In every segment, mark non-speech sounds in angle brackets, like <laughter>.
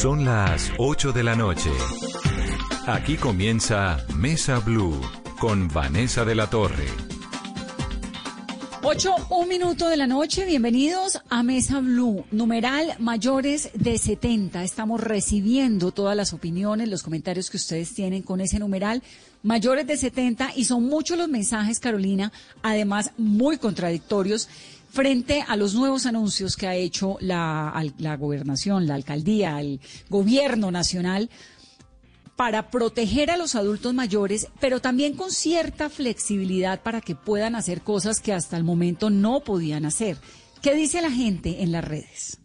Son las 8 de la noche. Aquí comienza Mesa Blue con Vanessa de la Torre. 8, un minuto de la noche, bienvenidos a Mesa Blue, numeral mayores de 70. Estamos recibiendo todas las opiniones, los comentarios que ustedes tienen con ese numeral, mayores de 70, y son muchos los mensajes, Carolina, además muy contradictorios frente a los nuevos anuncios que ha hecho la, la gobernación, la alcaldía, el gobierno nacional para proteger a los adultos mayores, pero también con cierta flexibilidad para que puedan hacer cosas que hasta el momento no podían hacer. ¿Qué dice la gente en las redes?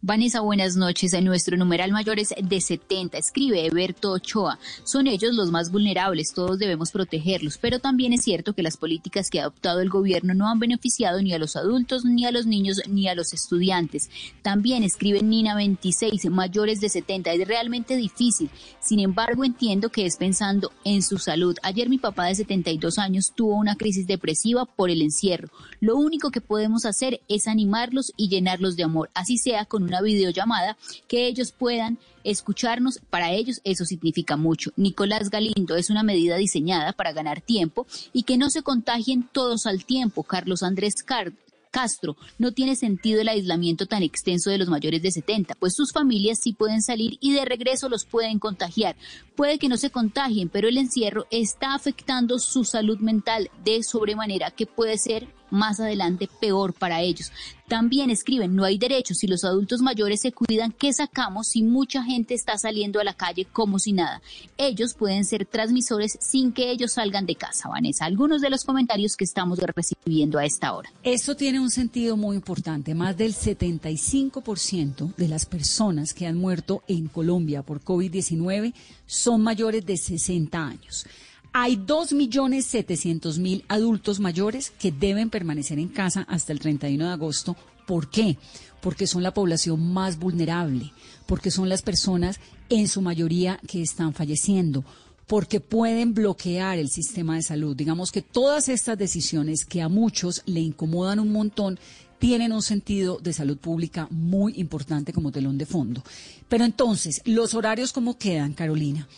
Vanessa, buenas noches. Nuestro numeral mayor es de 70. Escribe Eberto Ochoa. Son ellos los más vulnerables. Todos debemos protegerlos. Pero también es cierto que las políticas que ha adoptado el gobierno no han beneficiado ni a los adultos, ni a los niños, ni a los estudiantes. También escribe Nina 26. Mayores de 70. Es realmente difícil. Sin embargo, entiendo que es pensando en su salud. Ayer mi papá de 72 años tuvo una crisis depresiva por el encierro. Lo único que podemos hacer es animarlos y llenarlos de amor. Así sea con una videollamada, que ellos puedan escucharnos, para ellos eso significa mucho. Nicolás Galindo es una medida diseñada para ganar tiempo y que no se contagien todos al tiempo. Carlos Andrés Card Castro, no tiene sentido el aislamiento tan extenso de los mayores de 70, pues sus familias sí pueden salir y de regreso los pueden contagiar. Puede que no se contagien, pero el encierro está afectando su salud mental de sobremanera que puede ser más adelante peor para ellos. También escriben, no hay derechos si los adultos mayores se cuidan, ¿qué sacamos si mucha gente está saliendo a la calle como si nada? Ellos pueden ser transmisores sin que ellos salgan de casa, Vanessa. Algunos de los comentarios que estamos recibiendo a esta hora. Esto tiene un sentido muy importante. Más del 75% de las personas que han muerto en Colombia por COVID-19 son mayores de 60 años. Hay 2.700.000 adultos mayores que deben permanecer en casa hasta el 31 de agosto. ¿Por qué? Porque son la población más vulnerable, porque son las personas en su mayoría que están falleciendo, porque pueden bloquear el sistema de salud. Digamos que todas estas decisiones que a muchos le incomodan un montón tienen un sentido de salud pública muy importante como telón de fondo. Pero entonces, ¿los horarios cómo quedan, Carolina?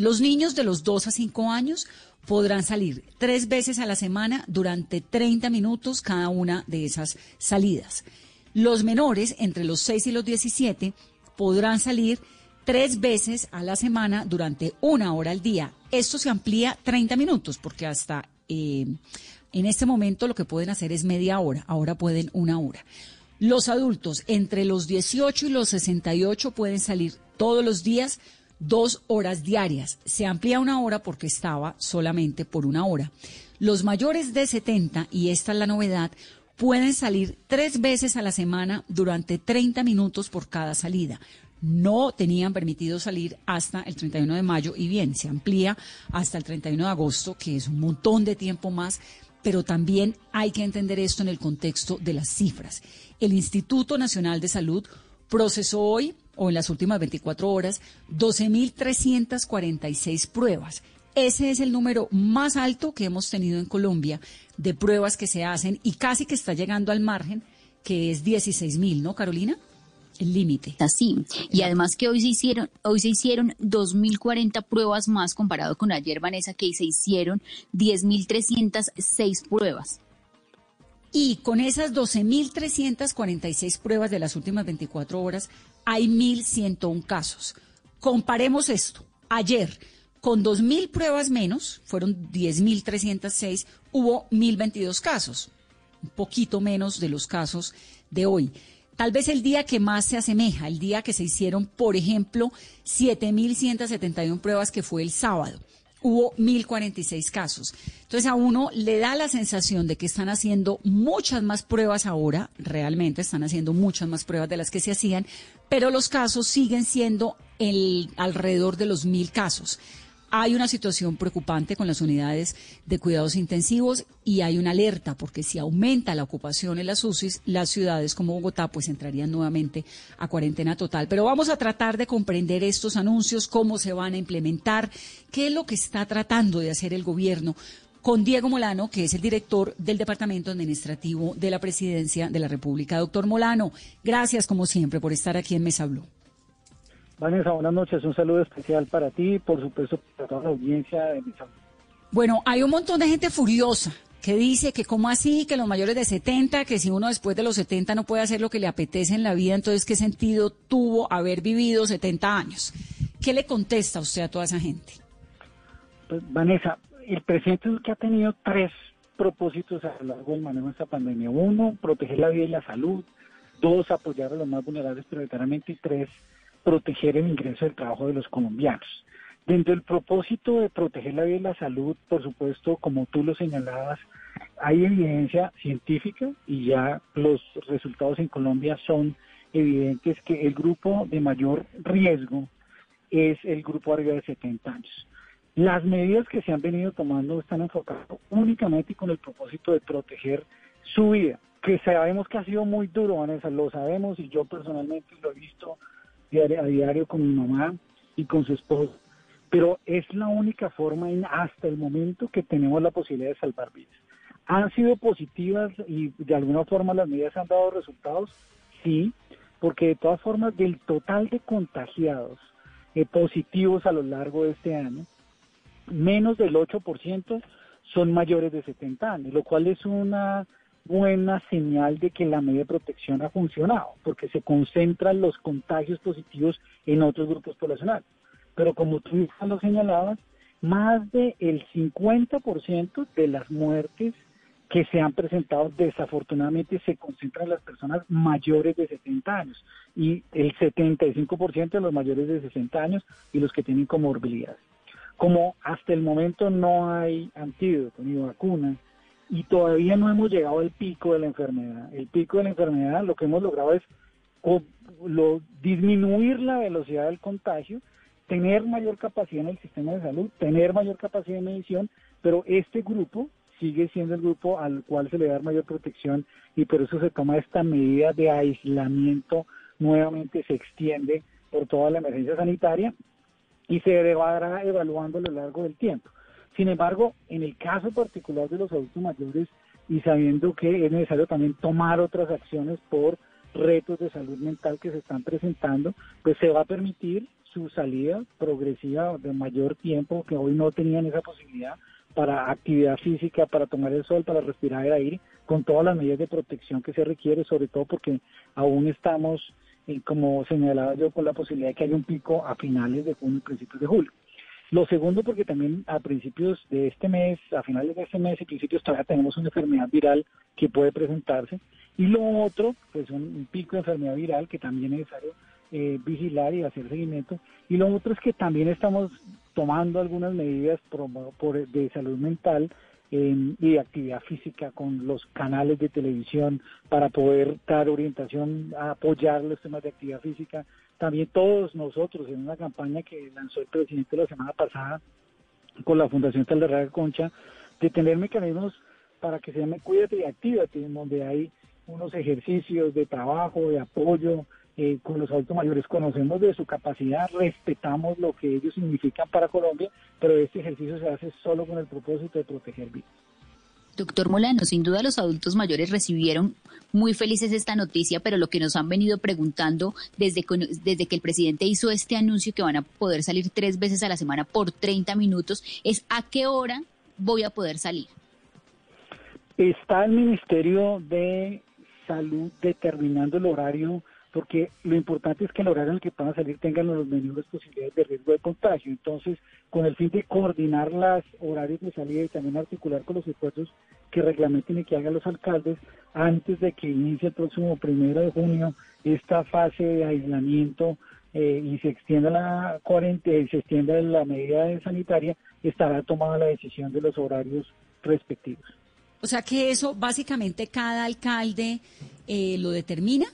Los niños de los 2 a 5 años podrán salir tres veces a la semana durante 30 minutos cada una de esas salidas. Los menores, entre los 6 y los 17, podrán salir tres veces a la semana durante una hora al día. Esto se amplía 30 minutos porque hasta eh, en este momento lo que pueden hacer es media hora, ahora pueden una hora. Los adultos entre los 18 y los 68 pueden salir todos los días dos horas diarias. Se amplía una hora porque estaba solamente por una hora. Los mayores de 70, y esta es la novedad, pueden salir tres veces a la semana durante 30 minutos por cada salida. No tenían permitido salir hasta el 31 de mayo y bien, se amplía hasta el 31 de agosto, que es un montón de tiempo más, pero también hay que entender esto en el contexto de las cifras. El Instituto Nacional de Salud procesó hoy o en las últimas 24 horas 12.346 pruebas. Ese es el número más alto que hemos tenido en Colombia de pruebas que se hacen y casi que está llegando al margen, que es 16.000, ¿no, Carolina? El límite. Así. Y además que hoy se hicieron, hoy se hicieron 2.040 pruebas más comparado con ayer, Vanessa, que se hicieron 10.306 pruebas. Y con esas 12.346 pruebas de las últimas 24 horas, hay 1.101 casos. Comparemos esto. Ayer, con 2.000 pruebas menos, fueron 10.306, hubo 1.022 casos. Un poquito menos de los casos de hoy. Tal vez el día que más se asemeja, el día que se hicieron, por ejemplo, 7.171 pruebas, que fue el sábado hubo 1.046 casos. Entonces a uno le da la sensación de que están haciendo muchas más pruebas ahora, realmente están haciendo muchas más pruebas de las que se hacían, pero los casos siguen siendo el, alrededor de los 1.000 casos. Hay una situación preocupante con las unidades de cuidados intensivos y hay una alerta porque si aumenta la ocupación en las UCIs, las ciudades como Bogotá pues entrarían nuevamente a cuarentena total. Pero vamos a tratar de comprender estos anuncios, cómo se van a implementar, qué es lo que está tratando de hacer el gobierno con Diego Molano, que es el director del Departamento Administrativo de la Presidencia de la República. Doctor Molano, gracias como siempre por estar aquí en Mesa Blue. Vanessa, buenas noches. Un saludo especial para ti y por supuesto para toda la audiencia de mi Bueno, hay un montón de gente furiosa que dice que cómo así, que los mayores de 70, que si uno después de los 70 no puede hacer lo que le apetece en la vida, entonces qué sentido tuvo haber vivido 70 años. ¿Qué le contesta usted a toda esa gente? Pues, Vanessa, el presidente es que ha tenido tres propósitos a lo largo del manejo de esta pandemia. Uno, proteger la vida y la salud. Dos, apoyar a los más vulnerables prioritariamente. Y tres, proteger el ingreso del trabajo de los colombianos. Dentro del propósito de proteger la vida y la salud, por supuesto, como tú lo señalabas, hay evidencia científica y ya los resultados en Colombia son evidentes que el grupo de mayor riesgo es el grupo arriba de 70 años. Las medidas que se han venido tomando están enfocadas únicamente con el propósito de proteger su vida, que sabemos que ha sido muy duro, Vanessa, lo sabemos y yo personalmente lo he visto a diario con mi mamá y con su esposo. Pero es la única forma en, hasta el momento que tenemos la posibilidad de salvar vidas. ¿Han sido positivas y de alguna forma las medidas han dado resultados? Sí, porque de todas formas del total de contagiados eh, positivos a lo largo de este año, menos del 8% son mayores de 70 años, lo cual es una buena señal de que la medida de protección ha funcionado, porque se concentran los contagios positivos en otros grupos poblacionales. Pero como tú lo señalabas, más del 50% de las muertes que se han presentado desafortunadamente se concentran en las personas mayores de 70 años y el 75% de los mayores de 60 años y los que tienen comorbilidades. Como hasta el momento no hay antídoto ni vacuna, y todavía no hemos llegado al pico de la enfermedad. El pico de la enfermedad lo que hemos logrado es lo, disminuir la velocidad del contagio, tener mayor capacidad en el sistema de salud, tener mayor capacidad de medición, pero este grupo sigue siendo el grupo al cual se le da mayor protección y por eso se toma esta medida de aislamiento, nuevamente se extiende por toda la emergencia sanitaria y se va evaluando a lo largo del tiempo. Sin embargo, en el caso particular de los adultos mayores y sabiendo que es necesario también tomar otras acciones por retos de salud mental que se están presentando, pues se va a permitir su salida progresiva de mayor tiempo, que hoy no tenían esa posibilidad, para actividad física, para tomar el sol, para respirar el aire, con todas las medidas de protección que se requiere, sobre todo porque aún estamos, eh, como señalaba yo, con la posibilidad de que haya un pico a finales de junio y principios de julio. Lo segundo, porque también a principios de este mes, a finales de este mes y principios todavía tenemos una enfermedad viral que puede presentarse. Y lo otro, pues un, pico de enfermedad viral que también es necesario eh, vigilar y hacer seguimiento. Y lo otro es que también estamos tomando algunas medidas por, de salud mental y de actividad física con los canales de televisión para poder dar orientación, apoyar los temas de actividad física, también todos nosotros en una campaña que lanzó el presidente la semana pasada con la Fundación Talderraga Concha, de tener mecanismos para que se llame Cuídate y Actívate, donde hay unos ejercicios de trabajo, de apoyo eh, con los adultos mayores. Conocemos de su capacidad, respetamos lo que ellos significan para Colombia, pero este ejercicio se hace solo con el propósito de proteger vidas. Doctor Molano, sin duda los adultos mayores recibieron muy felices esta noticia, pero lo que nos han venido preguntando desde, desde que el presidente hizo este anuncio que van a poder salir tres veces a la semana por 30 minutos es a qué hora voy a poder salir. Está el Ministerio de Salud determinando el horario porque lo importante es que el horario en el que puedan salir tengan los menores posibilidades de riesgo de contagio. Entonces, con el fin de coordinar los horarios de salida y también articular con los esfuerzos que reglamenten y que hagan los alcaldes antes de que inicie el próximo primero de junio esta fase de aislamiento eh, y se extienda la cuarentena se extienda la medida sanitaria, estará tomada la decisión de los horarios respectivos. O sea que eso básicamente cada alcalde eh, lo determina.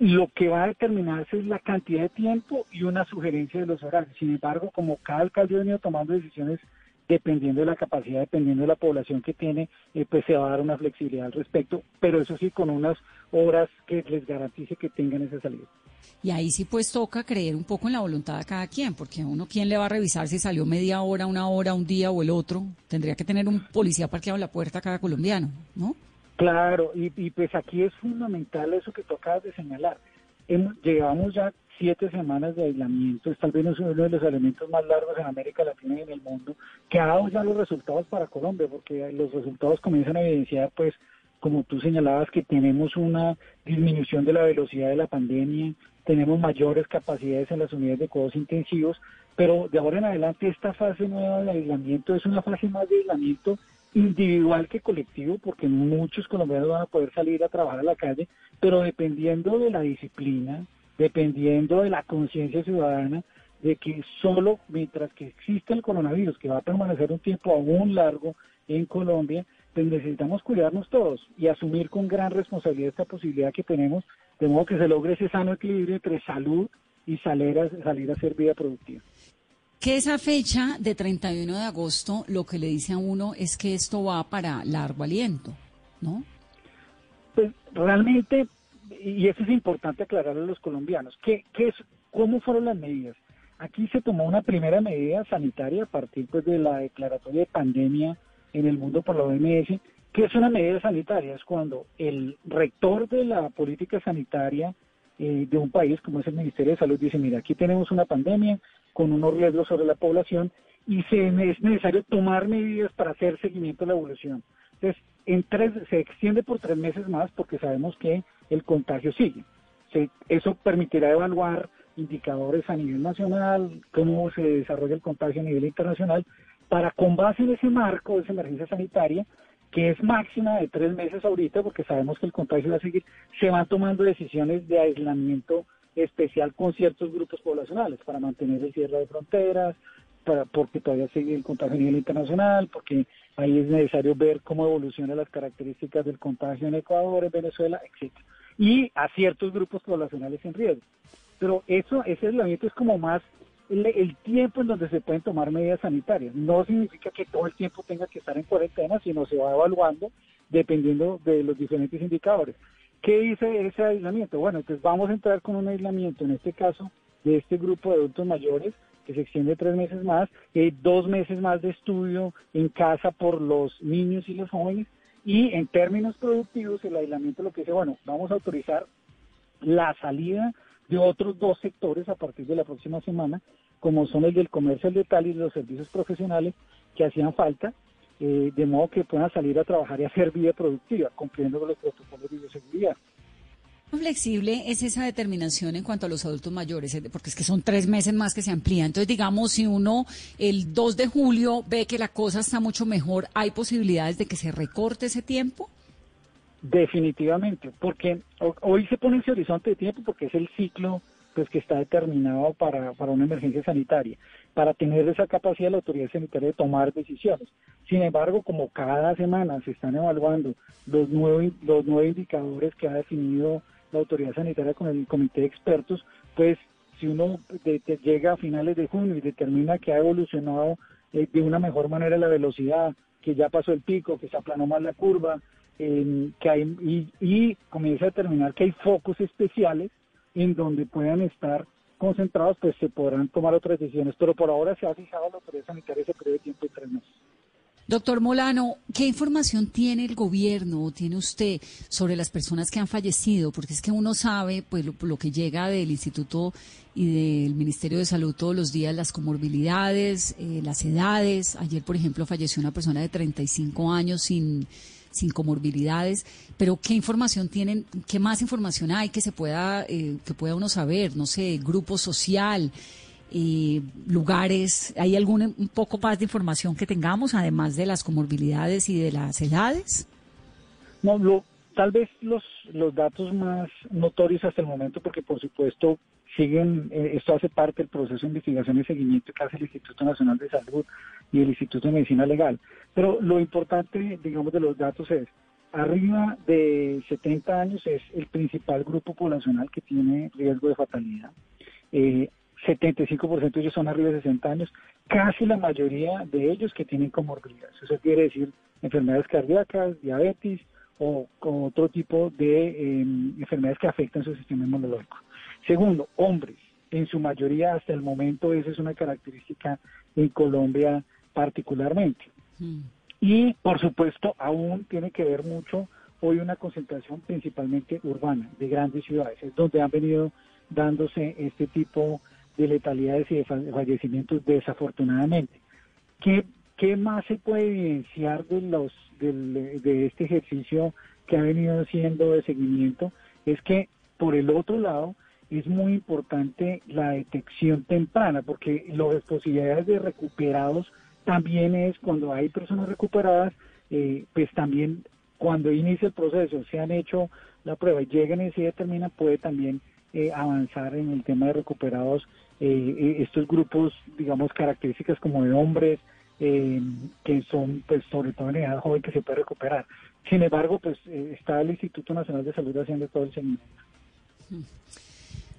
Lo que va a determinarse es la cantidad de tiempo y una sugerencia de los horarios. Sin embargo, como cada alcalde ha venido tomando decisiones dependiendo de la capacidad, dependiendo de la población que tiene, eh, pues se va a dar una flexibilidad al respecto, pero eso sí con unas horas que les garantice que tengan esa salida. Y ahí sí pues toca creer un poco en la voluntad de cada quien, porque a uno quién le va a revisar si salió media hora, una hora, un día o el otro. Tendría que tener un policía parqueado en la puerta cada colombiano, ¿no? Claro, y, pues aquí es fundamental eso que tú acabas de señalar. llevamos ya siete semanas de aislamiento, es tal vez uno de los elementos más largos en América Latina y en el mundo, que ha dado ya los resultados para Colombia, porque los resultados comienzan a evidenciar, pues, como tú señalabas, que tenemos una disminución de la velocidad de la pandemia, tenemos mayores capacidades en las unidades de cuidados intensivos, pero de ahora en adelante esta fase nueva de aislamiento es una fase más de aislamiento individual que colectivo, porque muchos colombianos van a poder salir a trabajar a la calle, pero dependiendo de la disciplina, dependiendo de la conciencia ciudadana, de que solo mientras que existe el coronavirus, que va a permanecer un tiempo aún largo en Colombia, pues necesitamos cuidarnos todos y asumir con gran responsabilidad esta posibilidad que tenemos, de modo que se logre ese sano equilibrio entre salud y salir a, salir a hacer vida productiva. Que esa fecha de 31 de agosto lo que le dice a uno es que esto va para largo aliento, ¿no? Pues realmente, y eso es importante aclararle a los colombianos, ¿qué, qué es, ¿cómo fueron las medidas? Aquí se tomó una primera medida sanitaria a partir pues, de la declaratoria de pandemia en el mundo por la OMS, que es una medida sanitaria, es cuando el rector de la política sanitaria eh, de un país como es el Ministerio de Salud dice, mira, aquí tenemos una pandemia con unos riesgos sobre la población y se, es necesario tomar medidas para hacer seguimiento de la evolución. Entonces, en tres, se extiende por tres meses más porque sabemos que el contagio sigue. eso permitirá evaluar indicadores a nivel nacional, cómo se desarrolla el contagio a nivel internacional, para con base en ese marco de esa emergencia sanitaria, que es máxima de tres meses ahorita, porque sabemos que el contagio va a seguir, se van tomando decisiones de aislamiento especial con ciertos grupos poblacionales para mantener el cierre de fronteras, para, porque todavía sigue el contagio a nivel internacional, porque ahí es necesario ver cómo evolucionan las características del contagio en Ecuador, en Venezuela, etcétera, y a ciertos grupos poblacionales en riesgo. Pero eso, ese aislamiento es como más el, tiempo en donde se pueden tomar medidas sanitarias. No significa que todo el tiempo tenga que estar en cuarentena, sino se va evaluando dependiendo de los diferentes indicadores. ¿Qué dice ese aislamiento? Bueno, entonces vamos a entrar con un aislamiento, en este caso, de este grupo de adultos mayores, que se extiende tres meses más, y dos meses más de estudio en casa por los niños y los jóvenes, y en términos productivos, el aislamiento lo que dice, bueno, vamos a autorizar la salida de otros dos sectores a partir de la próxima semana, como son el del comercio al detalle y los servicios profesionales que hacían falta, eh, de modo que puedan salir a trabajar y <laughs> hacer vida productiva, cumpliendo con los protocolos de bioseguridad. flexible es esa determinación en cuanto a los adultos mayores? Eh, porque es que son tres meses más que se amplía. Entonces, digamos, si uno el 2 de julio ve que la cosa está mucho mejor, ¿hay posibilidades de que se recorte ese tiempo? Definitivamente, porque hoy se pone ese horizonte de tiempo porque es el ciclo pues que está determinado para, para una emergencia sanitaria, para tener esa capacidad de la autoridad sanitaria de tomar decisiones. Sin embargo, como cada semana se están evaluando los nueve, los nueve indicadores que ha definido la autoridad sanitaria con el comité de expertos, pues si uno llega a finales de junio y determina que ha evolucionado eh, de una mejor manera la velocidad, que ya pasó el pico, que se aplanó más la curva, que hay, y, comienza a determinar que hay focos especiales en donde puedan estar concentrados, pues se podrán tomar otras decisiones. Pero por ahora se ha fijado la autoridad sanitaria ese periodo tiempo de tres meses. Doctor Molano, ¿qué información tiene el gobierno o tiene usted sobre las personas que han fallecido? Porque es que uno sabe, pues, lo, que llega del Instituto y del Ministerio de Salud todos los días, las comorbilidades, eh, las edades. Ayer, por ejemplo, falleció una persona de 35 años sin sin comorbilidades, pero ¿qué información tienen, qué más información hay que se pueda, eh, que pueda uno saber? No sé, grupo social, eh, lugares, ¿hay algún un poco más de información que tengamos, además de las comorbilidades y de las edades? No, lo, tal vez los, los datos más notorios hasta el momento, porque por supuesto siguen, eh, esto hace parte del proceso de investigación y seguimiento que hace el Instituto Nacional de Salud y el Instituto de Medicina Legal. Pero lo importante, digamos, de los datos es, arriba de 70 años es el principal grupo poblacional que tiene riesgo de fatalidad. Eh, 75% de ellos son arriba de 60 años, casi la mayoría de ellos que tienen comorbilidades. Eso quiere decir enfermedades cardíacas, diabetes o, otro tipo de em, enfermedades que afectan su sistema inmunológico. Segundo, hombres. En su mayoría, hasta el momento, esa es una característica en Colombia particularmente. Mm. Y, por supuesto, aún tiene que ver mucho hoy una concentración principalmente urbana, de grandes ciudades, es donde han venido dándose este tipo de letalidades y de fallecimientos desafortunadamente. ¿Qué, qué más se puede evidenciar de, los, de este ejercicio que ha venido haciendo de seguimiento? Es que por el otro lado, es muy importante la detección temprana, porque las posibilidades de recuperados también es cuando hay personas recuperadas, eh, pues también cuando inicia el proceso, se han hecho la prueba y llegan y se determina, puede también eh, avanzar en el tema de recuperados eh, estos grupos, digamos, características como de hombres, que son, pues, sobre todo en edad joven, que se puede recuperar. Sin embargo, pues, está el Instituto Nacional de Salud haciendo todo el seguimiento.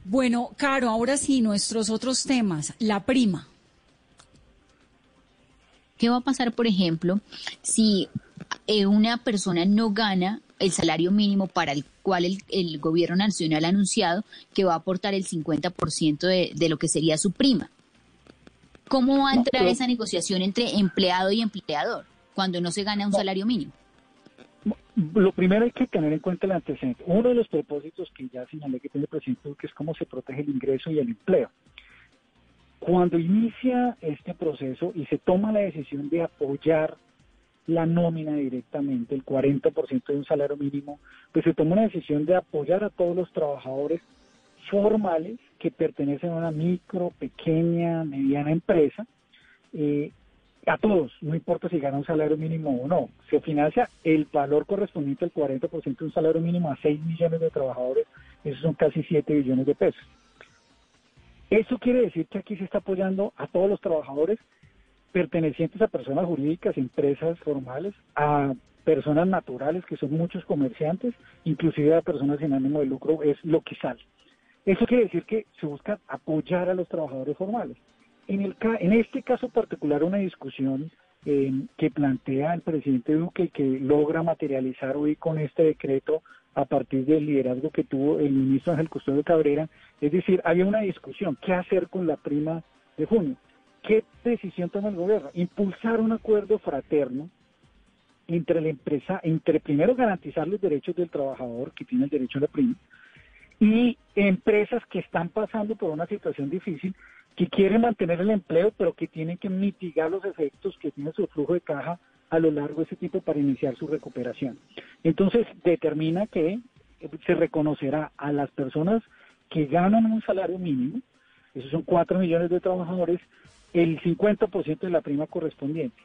Bueno, Caro, ahora sí, nuestros otros temas. La prima. ¿Qué va a pasar, por ejemplo, si eh, una persona no gana el salario mínimo para el cual el, gobierno nacional ha anunciado que va a aportar el 50% de, de lo que sería su prima? ¿Cómo va a entrar esa negociación entre empleado y empleador cuando no se gana un salario mínimo? Lo primero hay que tener en cuenta el antecedente. Uno de los propósitos que ya señalé que tiene el presidente Duque es cómo se protege el ingreso y el empleo. Cuando inicia este proceso y se toma la decisión de apoyar la nómina directamente, el 40% de un salario mínimo, pues se toma una decisión de apoyar a todos los trabajadores formales que pertenecen a una micro, pequeña, mediana empresa, eh, a todos, no importa si gana un salario mínimo o no, se financia el valor correspondiente al 40% de un salario mínimo a 6 millones de trabajadores, esos son casi 7 billones de pesos. Eso quiere decir que aquí se está apoyando a todos los trabajadores pertenecientes a personas jurídicas, empresas formales, a personas naturales, que son muchos comerciantes, inclusive a personas sin ánimo de lucro, es lo que sale. Eso quiere decir que se busca apoyar a los trabajadores formales. En, el, en este caso particular, una discusión eh, que plantea el presidente Duque y que logra materializar hoy con este decreto a partir del liderazgo que tuvo el ministro Ángel Custodio Cabrera, es decir, había una discusión, ¿qué hacer con la prima de junio? ¿Qué decisión toma el gobierno? Impulsar un acuerdo fraterno entre la empresa, entre primero garantizar los derechos del trabajador que tiene el derecho a la prima y empresas que están pasando por una situación difícil que quieren mantener el empleo, pero que tienen que mitigar los efectos que tiene su flujo de caja a lo largo de ese tipo para iniciar su recuperación. Entonces, determina que se reconocerá a las personas que ganan un salario mínimo, esos son 4 millones de trabajadores, el 50% de la prima correspondiente.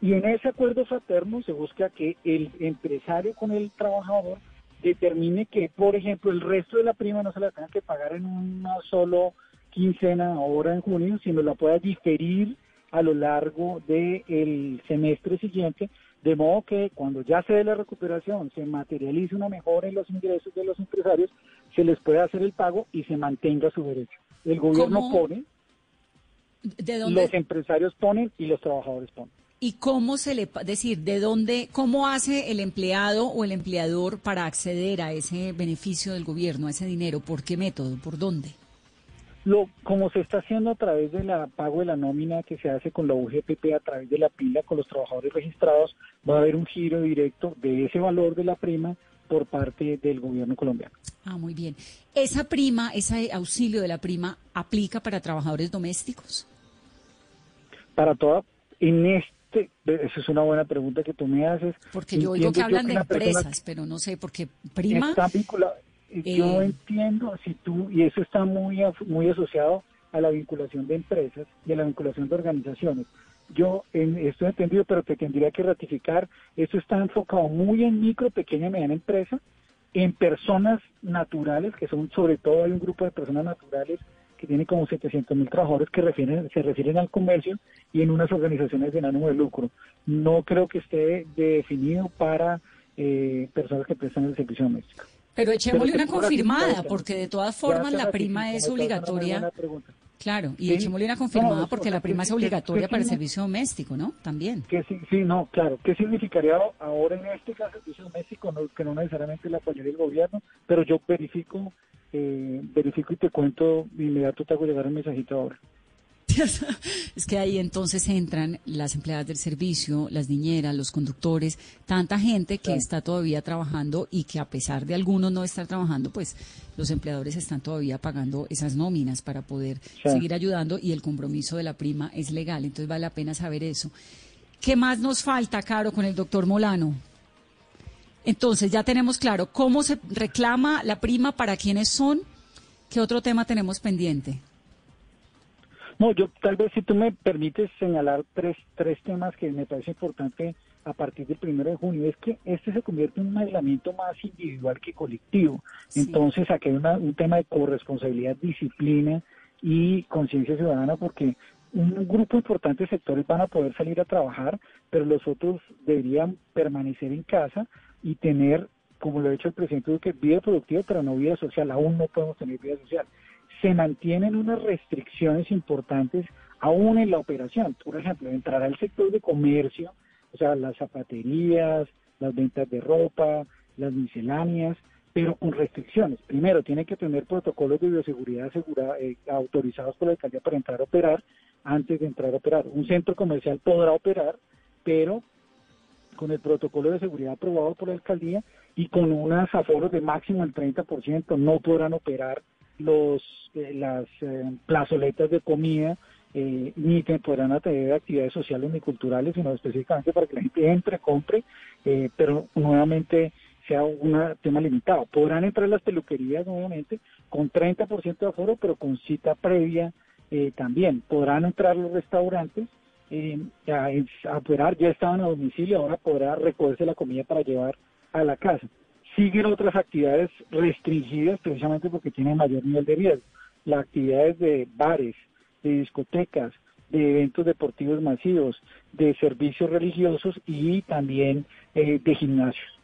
Y en ese acuerdo fraterno se busca que el empresario con el trabajador determine que, por ejemplo, el resto de la prima no se la tenga que pagar en una solo quincena ahora en junio, sino la pueda diferir a lo largo del semestre siguiente, de modo que cuando ya se dé la recuperación, se materialice una mejora en los ingresos de los empresarios, se les pueda hacer el pago y se mantenga su derecho. El gobierno pone, ¿De los empresarios ponen y los trabajadores ponen. ¿Y cómo se le, decir, de dónde, cómo hace el empleado o el empleador para acceder a ese beneficio del gobierno, a ese dinero? ¿Por qué método? ¿Por dónde? Lo, como se está haciendo a través de la pago de la nómina que se hace con la UGPP a través de la pila con los trabajadores registrados, va a haber un giro directo de ese valor de la prima por parte del gobierno colombiano. Ah, muy bien. ¿Esa prima, ese auxilio de la prima, aplica para trabajadores domésticos? Para toda, en este, esa es una buena pregunta que tú me haces. Porque yo oigo que hablan de empresas, pero no sé, porque prima... Está vinculado yo eh, entiendo, si tú, y eso está muy, muy asociado a la vinculación de empresas y a la vinculación de organizaciones. Yo en, esto he entendido, pero te tendría que ratificar, esto está enfocado muy en micro, pequeña y mediana empresa, en personas naturales, que son sobre todo hay un grupo de personas naturales que tiene como 700 mil trabajadores que refieren, se refieren al comercio y en unas organizaciones de ánimo de lucro. No creo que esté definido para eh, personas que prestan el servicio doméstico. Pero echémosle una confirmada, porque de todas formas la prima es obligatoria. Claro, y echémosle una confirmada porque la prima es obligatoria para el servicio doméstico, ¿no? También. Que sí, sí, no, claro. ¿Qué significaría ahora en este caso el servicio doméstico? No, que no necesariamente la apoyaría el gobierno, pero yo verifico, eh, verifico y te cuento, inmediato te hago llegar el mensajito ahora. <laughs> es que ahí entonces entran las empleadas del servicio, las niñeras, los conductores, tanta gente que está todavía trabajando y que a pesar de algunos no estar trabajando, pues los empleadores están todavía pagando esas nóminas para poder seguir ayudando y el compromiso de la prima es legal. Entonces vale la pena saber eso. ¿Qué más nos falta, Caro, con el doctor Molano? Entonces ya tenemos claro cómo se reclama la prima, para quiénes son. ¿Qué otro tema tenemos pendiente? No, yo tal vez si tú me permites señalar tres, tres temas que me parece importante a partir del primero de junio, es que este se convierte en un aislamiento más individual que colectivo. Entonces aquí hay un tema de corresponsabilidad, disciplina y conciencia ciudadana porque un grupo importante de sectores van a poder salir a trabajar, pero los otros deberían permanecer en casa y tener, como lo ha dicho el presidente Duque, vida productiva, pero no vida social. Aún no podemos tener vida social. Se mantienen unas restricciones importantes aún en la operación. Por ejemplo, entrará el sector de comercio, o sea, las zapaterías, las ventas de ropa, las misceláneas, pero con restricciones. Primero, tiene que tener protocolos de bioseguridad eh, autorizados por la alcaldía para entrar a operar antes de entrar a operar. Un centro comercial podrá operar, pero con el protocolo de seguridad aprobado por la alcaldía y con unas aforos de máximo el 30%, no podrán operar los eh, las eh, plazoletas de comida eh, ni podrán atender actividades sociales ni culturales, sino específicamente para que la gente entre, compre, pero nuevamente sea un tema limitado. Podrán entrar las peluquerías, nuevamente, con 30% de aforo, pero con cita previa también. Podrán entrar los restaurantes eh, a, operar, ya estaban a domicilio, ahora podrá recogerse la comida para llevar a la casa. Siguen otras actividades restringidas precisamente porque tienen mayor nivel de riesgo. Las actividades de bares, de discotecas, de eventos deportivos masivos, de servicios religiosos y también eh, de gimnasios.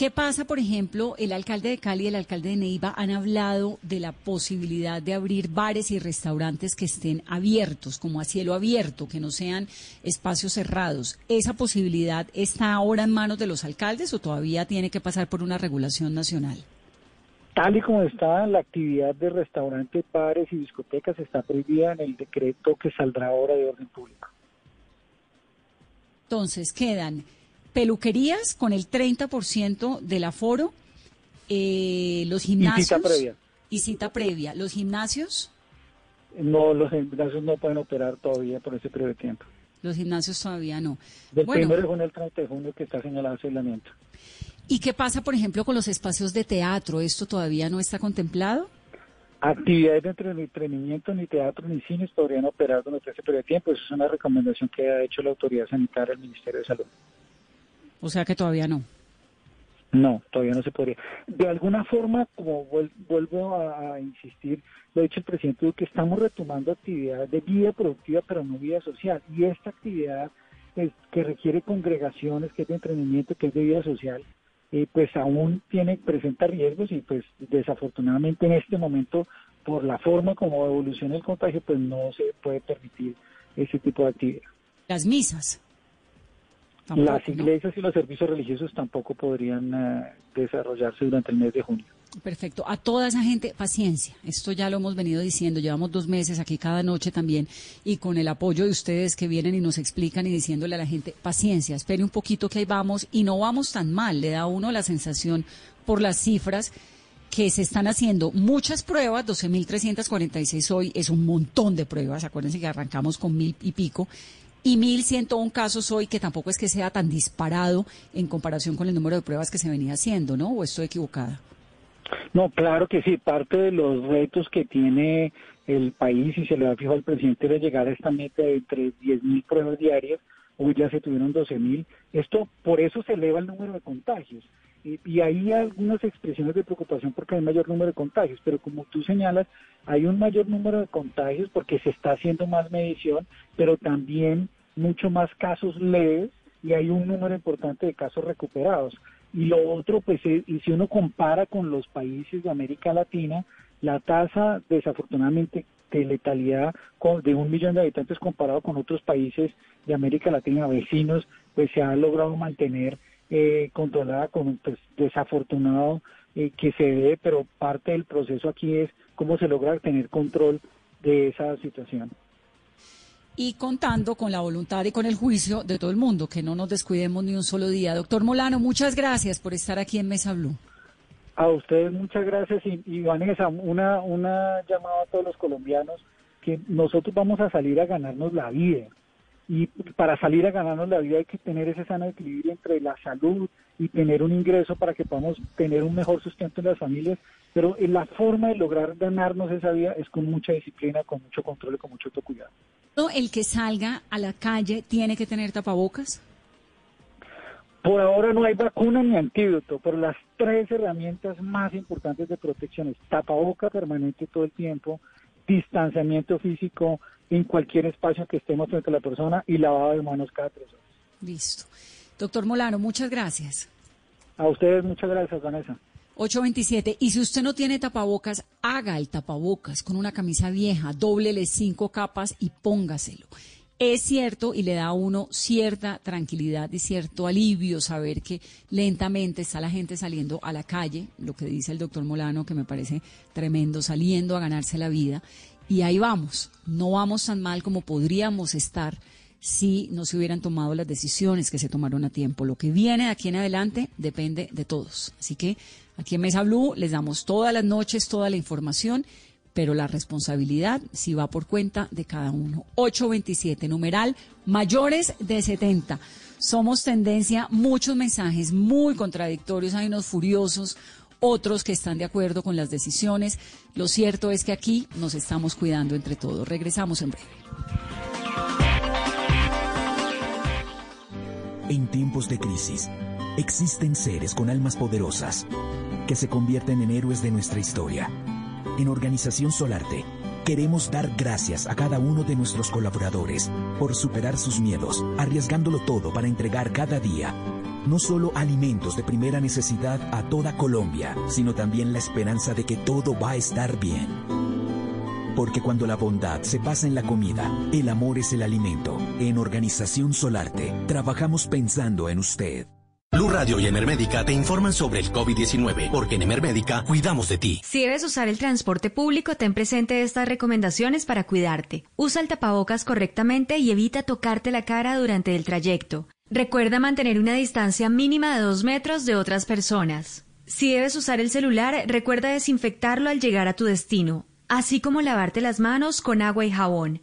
¿Qué pasa, por ejemplo, el alcalde de Cali y el alcalde de Neiva han hablado de la posibilidad de abrir bares y restaurantes que estén abiertos, como a cielo abierto, que no sean espacios cerrados? ¿Esa posibilidad está ahora en manos de los alcaldes o todavía tiene que pasar por una regulación nacional? Tal y como está la actividad de restaurantes, bares y discotecas está prohibida en el decreto que saldrá ahora de orden público. Entonces quedan peluquerías con el 30% del aforo, eh, los gimnasios. Y cita previa. Y cita previa. ¿Los gimnasios? No, los gimnasios no pueden operar todavía por ese periodo de tiempo. Los gimnasios todavía no. Del bueno, 1 de junio al 30 de junio que está señalado ese aislamiento. ¿Y qué pasa, por ejemplo, con los espacios de teatro? ¿Esto todavía no está contemplado? Actividades de entretenimiento, ni teatro, ni cines podrían operar durante ese periodo de tiempo. Esa es una recomendación que ha hecho la autoridad sanitaria del Ministerio de Salud. O sea que todavía no. No, todavía no se podría. De alguna forma, como vuelvo a, insistir, lo ha dicho el presidente, que estamos retomando actividades de vida productiva, pero no vida social. Y esta actividad que requiere congregaciones, que es de entrenamiento, que es de vida social, eh, pues aún tiene presenta riesgos y pues desafortunadamente en este momento, por la forma como evoluciona el contagio, pues no se puede permitir ese tipo de actividad. Las misas. Las iglesias y los servicios religiosos tampoco podrían eh, desarrollarse durante el mes de junio. Perfecto. A toda esa gente, paciencia. Esto ya lo hemos venido diciendo. Llevamos dos meses aquí cada noche también y con el apoyo de ustedes que vienen y nos explican y diciéndole a la gente, paciencia, espere un poquito que ahí vamos y no vamos tan mal. Le da a uno la sensación por las cifras que se están haciendo muchas pruebas, 12.346 hoy es un montón de pruebas, acuérdense que arrancamos con mil y pico, y 1.101 casos hoy, que tampoco es que sea tan disparado en comparación con el número de pruebas que se venía haciendo, ¿no? ¿O estoy equivocada? No, claro que sí. Parte de los retos que tiene el país, y se le ha fijado al presidente, de llegar a esta meta de entre 10.000 pruebas diarias. Hoy ya se tuvieron 12.000. Esto, por eso se eleva el número de contagios. Y, y hay algunas expresiones de preocupación porque hay mayor número de contagios, pero como tú señalas, hay un mayor número de contagios porque se está haciendo más medición, pero también mucho más casos leves y hay un número importante de casos recuperados. Y lo otro, pues, y si uno compara con los países de América Latina, la tasa, desafortunadamente, de letalidad de un millón de habitantes comparado con otros países de América Latina vecinos, pues se ha logrado mantener eh, controlada con pues, desafortunado eh, que se ve, pero parte del proceso aquí es cómo se logra tener control de esa situación. y contando con la voluntad y con el juicio de todo el mundo, que no nos descuidemos ni un solo día. Doctor Molano, muchas gracias por estar aquí en Mesa Blue. A ustedes muchas gracias y, Vanessa, una, una llamada a todos los colombianos que nosotros vamos a salir a ganarnos la vida. Y para salir a ganarnos la vida hay que tener ese sano equilibrio entre la salud y tener un ingreso para que podamos tener un mejor sustento en las familias. Pero la forma de lograr ganarnos esa vida es con mucha disciplina, con mucho control y con mucho autocuidado. ¿El que salga a la calle tiene que tener tapabocas? Por ahora no hay vacuna ni antídoto, pero las tres herramientas más importantes de protección es tapaboca permanente todo el tiempo, distanciamiento físico en cualquier espacio que estemos frente a la persona y lavado de manos cada tres horas. Listo. Doctor Molano, muchas gracias. A ustedes muchas gracias, Vanessa. 827. Y si usted no tiene tapabocas, haga el tapabocas con una camisa vieja, dóblele cinco capas y póngaselo. Es cierto y le da a uno cierta tranquilidad y cierto alivio saber que lentamente está la gente saliendo a la calle, lo que dice el doctor Molano, que me parece tremendo, saliendo a ganarse la vida. Y ahí vamos, no vamos tan mal como podríamos estar si no se hubieran tomado las decisiones que se tomaron a tiempo. Lo que viene de aquí en adelante depende de todos. Así que aquí en Mesa Blue les damos todas las noches toda la información pero la responsabilidad sí va por cuenta de cada uno. 827, numeral, mayores de 70. Somos tendencia, muchos mensajes muy contradictorios, hay unos furiosos, otros que están de acuerdo con las decisiones. Lo cierto es que aquí nos estamos cuidando entre todos. Regresamos en breve. En tiempos de crisis, existen seres con almas poderosas que se convierten en héroes de nuestra historia en Organización Solarte, queremos dar gracias a cada uno de nuestros colaboradores por superar sus miedos, arriesgándolo todo para entregar cada día no solo alimentos de primera necesidad a toda Colombia, sino también la esperanza de que todo va a estar bien. Porque cuando la bondad se pasa en la comida, el amor es el alimento. En Organización Solarte, trabajamos pensando en usted. Blue Radio y Emermédica te informan sobre el COVID-19, porque en Emermédica cuidamos de ti. Si debes usar el transporte público, ten presente estas recomendaciones para cuidarte. Usa el tapabocas correctamente y evita tocarte la cara durante el trayecto. Recuerda mantener una distancia mínima de dos metros de otras personas. Si debes usar el celular, recuerda desinfectarlo al llegar a tu destino, así como lavarte las manos con agua y jabón.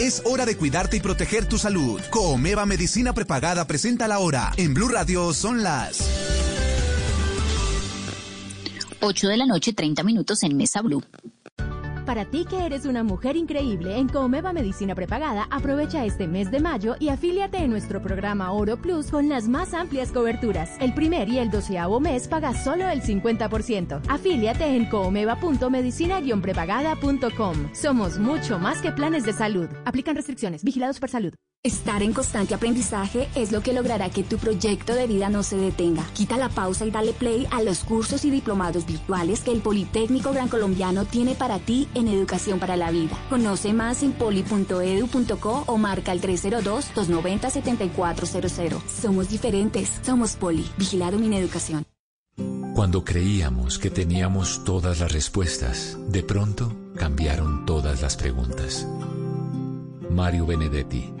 Es hora de cuidarte y proteger tu salud. Comeva Medicina Prepagada presenta la hora. En Blue Radio son las 8 de la noche, 30 minutos en Mesa Blue. Para ti que eres una mujer increíble, en Comeva Medicina Prepagada, aprovecha este mes de mayo y afíliate en nuestro programa Oro Plus con las más amplias coberturas. El primer y el doceavo mes pagas solo el 50%. Afíliate en comeva.medicina-prepagada.com. Somos mucho más que planes de salud. Aplican restricciones. Vigilados por salud. Estar en constante aprendizaje es lo que logrará que tu proyecto de vida no se detenga. Quita la pausa y dale play a los cursos y diplomados virtuales que el Politécnico Gran Colombiano tiene para ti en Educación para la Vida. Conoce más en poli.edu.co o marca el 302-290-7400. Somos diferentes. Somos Poli. Vigilado mi educación. Cuando creíamos que teníamos todas las respuestas, de pronto cambiaron todas las preguntas. Mario Benedetti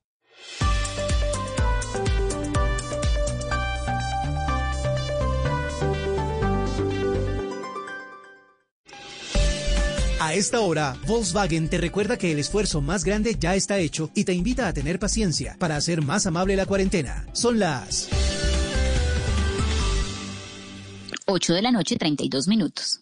A esta hora, Volkswagen te recuerda que el esfuerzo más grande ya está hecho y te invita a tener paciencia para hacer más amable la cuarentena. Son las 8 de la noche, 32 minutos.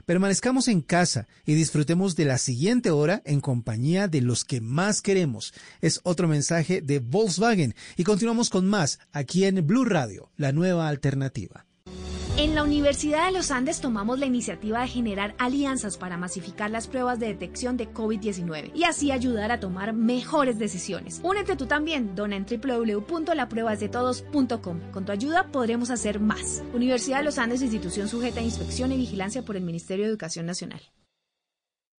permanezcamos en casa y disfrutemos de la siguiente hora en compañía de los que más queremos. Es otro mensaje de Volkswagen y continuamos con más aquí en Blue Radio, la nueva alternativa. En la Universidad de los Andes tomamos la iniciativa de generar alianzas para masificar las pruebas de detección de COVID-19 y así ayudar a tomar mejores decisiones. Únete tú también, dona en www.lapruebasdetodos.com. Con tu ayuda podremos hacer más. Universidad de los Andes, institución sujeta a inspección y vigilancia por el Ministerio de Educación Nacional.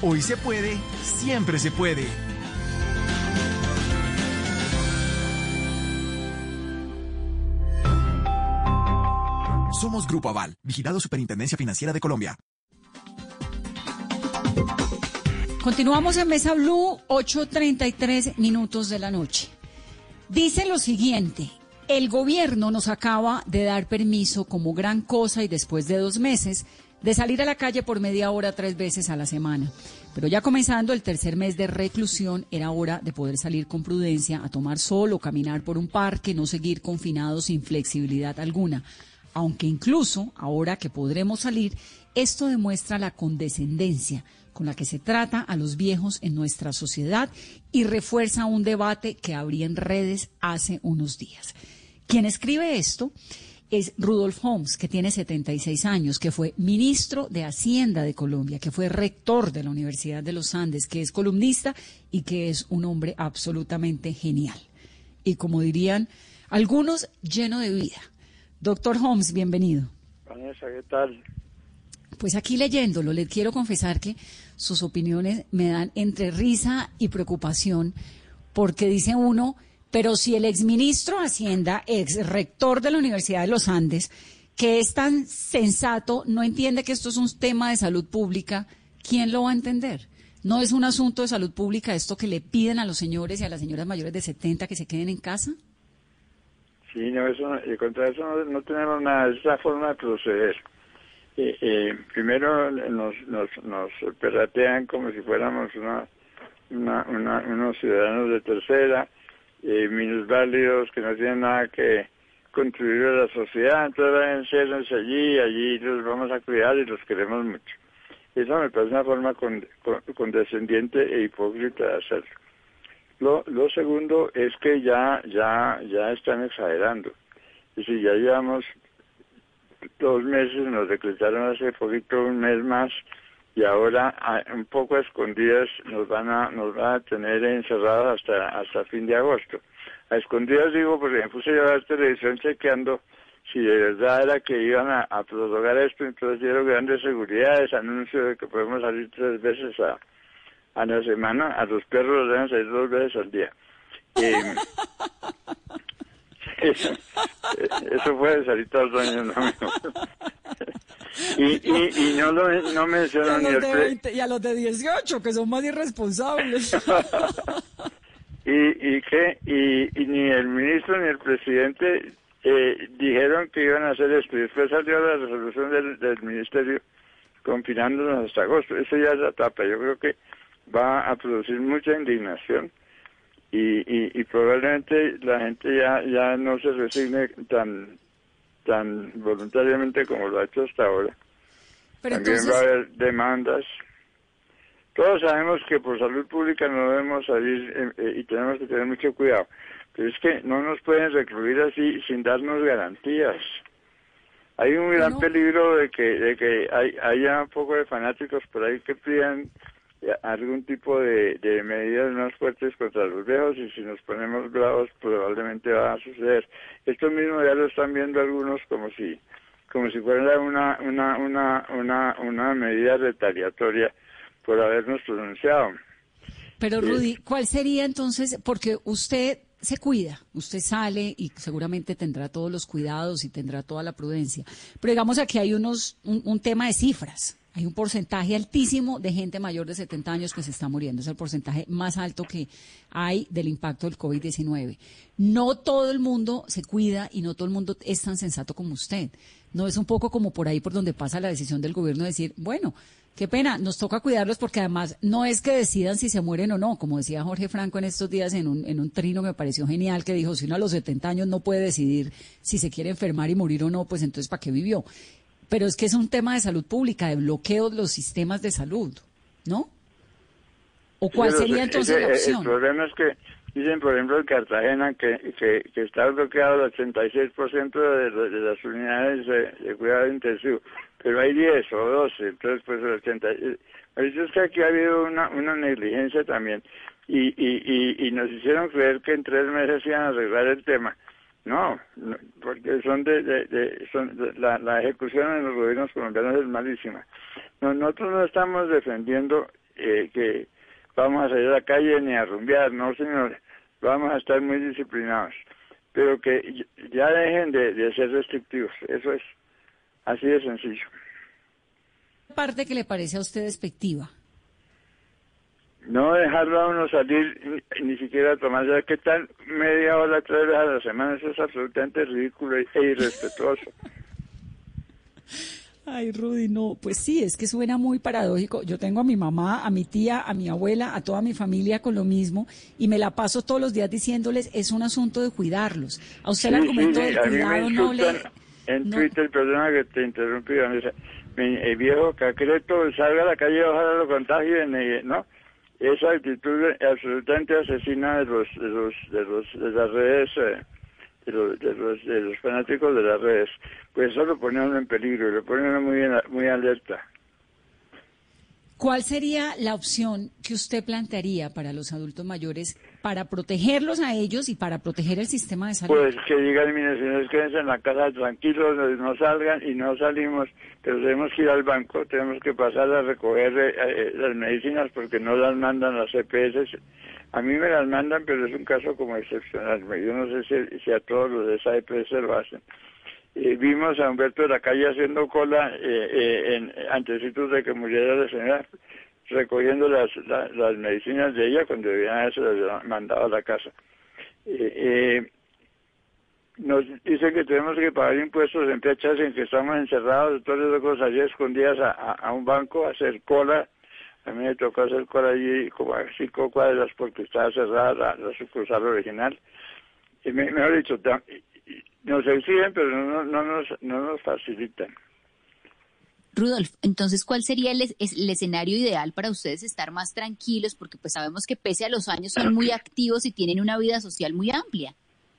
Hoy se puede, siempre se puede. Somos Grupo Aval, vigilado Superintendencia Financiera de Colombia. Continuamos en Mesa Blue, 8.33 minutos de la noche. Dice lo siguiente, el gobierno nos acaba de dar permiso como gran cosa y después de dos meses de salir a la calle por media hora tres veces a la semana. Pero ya comenzando el tercer mes de reclusión, era hora de poder salir con prudencia a tomar sol o caminar por un parque, no seguir confinados sin flexibilidad alguna. Aunque incluso ahora que podremos salir, esto demuestra la condescendencia con la que se trata a los viejos en nuestra sociedad y refuerza un debate que abrí en redes hace unos días. Quien escribe esto es Rudolf Holmes, que tiene 76 años, que fue ministro de Hacienda de Colombia, que fue rector de la Universidad de los Andes, que es columnista y que es un hombre absolutamente genial. Y como dirían algunos, lleno de vida. Doctor Holmes, bienvenido. Vanessa, ¿qué tal? Pues aquí leyéndolo, le quiero confesar que sus opiniones me dan entre risa y preocupación, porque dice uno pero si el exministro de Hacienda, ex rector de la Universidad de los Andes, que es tan sensato, no entiende que esto es un tema de salud pública, ¿quién lo va a entender? ¿No es un asunto de salud pública esto que le piden a los señores y a las señoras mayores de 70 que se queden en casa? Sí, no, eso, y contra eso no, tenemos nada, esa forma de proceder. Eh, eh, primero nos, nos, nos perratean como si fuéramos una, unos ciudadanos de tercera, eh, minusválidos que no tienen nada que contribuir a la sociedad, entonces encérrense allí, allí los vamos a cuidar y los queremos mucho. Esa me parece una forma condescendiente e hipócrita de hacerlo. Lo, lo segundo es que ya, ya, ya están exagerando. Y si ya llevamos dos meses, nos decretaron hace poquito un mes más, y ahora un poco escondidas nos van a nos van a tener encerrados hasta hasta fin de agosto. A escondidas digo porque me puse a la televisión chequeando si de verdad era que iban a, prorrogar esto, entonces dieron grandes seguridades, anuncio de que podemos salir tres veces a, a la semana, a los perros los deben salir dos veces al día. <laughs> Eh, <laughs> eso, salir todos los años, no, <laughs> y, y, y no, lo, no mencionan ni el Y a los de 18, que son más irresponsables. <laughs> y, y, que, y, ni el ministro ni el presidente eh, dijeron que iban a hacer esto. Y después salió la resolución del, del ministerio confinándonos hasta agosto. Eso ya es la etapa. Yo creo que va a producir mucha indignación y, y, probablemente la gente ya, ya no se resigne tan, tan voluntariamente como lo ha hecho hasta ahora. También va a haber demandas. Todos sabemos que por salud pública no debemos salir eh, eh, y tenemos que tener mucho cuidado. Pero es que no nos pueden recluir así sin darnos garantías. Hay un gran peligro de que, de que hay, haya un poco de fanáticos por ahí que pidan algún tipo de, medidas más fuertes contra los viejos y si nos ponemos bravos probablemente va a suceder. Esto mismo ya lo están viendo algunos como si como si fuera una una una una una medida retaliatoria por habernos pronunciado. Pero Rudy, ¿cuál sería entonces? Porque usted se cuida, usted sale y seguramente tendrá todos los cuidados y tendrá toda la prudencia. Pero digamos aquí hay unos un tema de cifras. Hay un porcentaje altísimo de gente mayor de 70 años que se está muriendo. Es el porcentaje más alto que hay del impacto del COVID-19. No todo el mundo se cuida y no todo el mundo es tan sensato como usted. No es un poco como por ahí por donde pasa la decisión del gobierno de decir, bueno, qué pena, nos toca cuidarlos porque además no es que decidan si se mueren o no, como decía Jorge Franco en estos días en un, en un trino que me pareció genial, que dijo, si uno a los 70 años no puede decidir si se quiere enfermar y morir o no, pues entonces ¿para qué vivió? Pero es que es un tema de salud pública, de bloqueo de los sistemas de salud, ¿no? ¿O cuál sería entonces la opción? El problema es que dicen, por ejemplo, en Cartagena que, que, está bloqueado el 86% de, de, las unidades de, cuidado intensivo, pero hay 10 o 12, entonces pues el 80. Eso es que aquí ha habido una, una negligencia también y, y, y, y nos hicieron creer que en tres meses iban a arreglar el tema no, porque son de, de, son la, la, ejecución en los gobiernos colombianos es malísima. nosotros no estamos defendiendo eh, que vamos a salir a la calle ni a rumbear, no señores, vamos a estar muy disciplinados, pero que ya dejen de, de ser restrictivos, eso es así de sencillo. parte que le parece a usted despectiva? No dejarlo a uno salir ni, siquiera tomarse, ¿qué tal media hora, tres veces a la semana? Eso es absolutamente ridículo e irrespetuoso. <laughs> Ay, Rudy, no, pues sí, es que suena muy paradójico. Yo tengo a mi mamá, a mi tía, a mi abuela, a toda mi familia con lo mismo y me la paso todos los días diciéndoles, es un asunto de cuidarlos. A usted el argumento del cuidado no le... En Twitter, perdona que te interrumpí, el viejo cacreto salga a la calle, ojalá lo contagien, ¿no? Esa actitud absolutamente asesina de los de los de los de las redes eh, de, los, de los fanáticos de las redes. Pues eso lo pone en peligro lo pone muy muy alerta. ¿Cuál sería la opción que usted plantearía para los adultos mayores para protegerlos a ellos y para proteger el sistema de salud? Pues que digan, mire, señores, quédense en la casa tranquilos, no salgan y no salimos, pero tenemos que ir al banco, tenemos que pasar a recoger eh, eh, las medicinas porque no las mandan las EPS. A mí me las mandan, pero es un caso como excepcional. Yo no sé si, si a todos los de esa EPS lo hacen. Eh, vimos a Humberto de la calle haciendo cola eh, eh, en, de que muriera la señora, recogiendo las, las medicinas de ella cuando debían haberse las mandado a la casa. nos dice que tenemos que pagar impuestos en fechas en que estamos encerrados, todas esas cosas, allí escondidas a, a, un banco, a hacer cola. A mí me tocó hacer cola allí como a cinco cuadras porque estaba cerrada la, la sucursal original. Y me, mejor dicho, nos exigen, pero no, no, nos, no nos facilitan. Rudolf, entonces, ¿cuál sería el, escenario ideal para ustedes estar más tranquilos? Porque pues sabemos que pese a los años son muy activos y tienen una vida social muy amplia.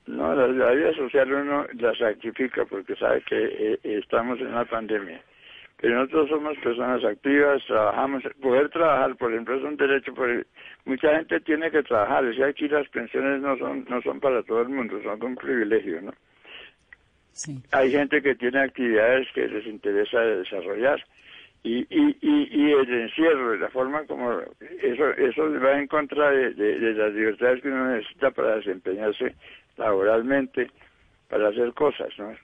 No, la, vida social uno la sacrifica porque sabe que eh, estamos en una pandemia. Pero nosotros somos personas activas, trabajamos, poder trabajar, por ejemplo, es un derecho, por, mucha gente tiene que trabajar, o sea, aquí las pensiones no son, no son para todo el mundo, son un privilegio, ¿no? Hay gente que tiene actividades que les interesa desarrollar. Y, y, y, el encierro, la forma como eso eso va en contra de, las libertades que uno necesita para desempeñarse laboralmente, para hacer cosas, ¿no?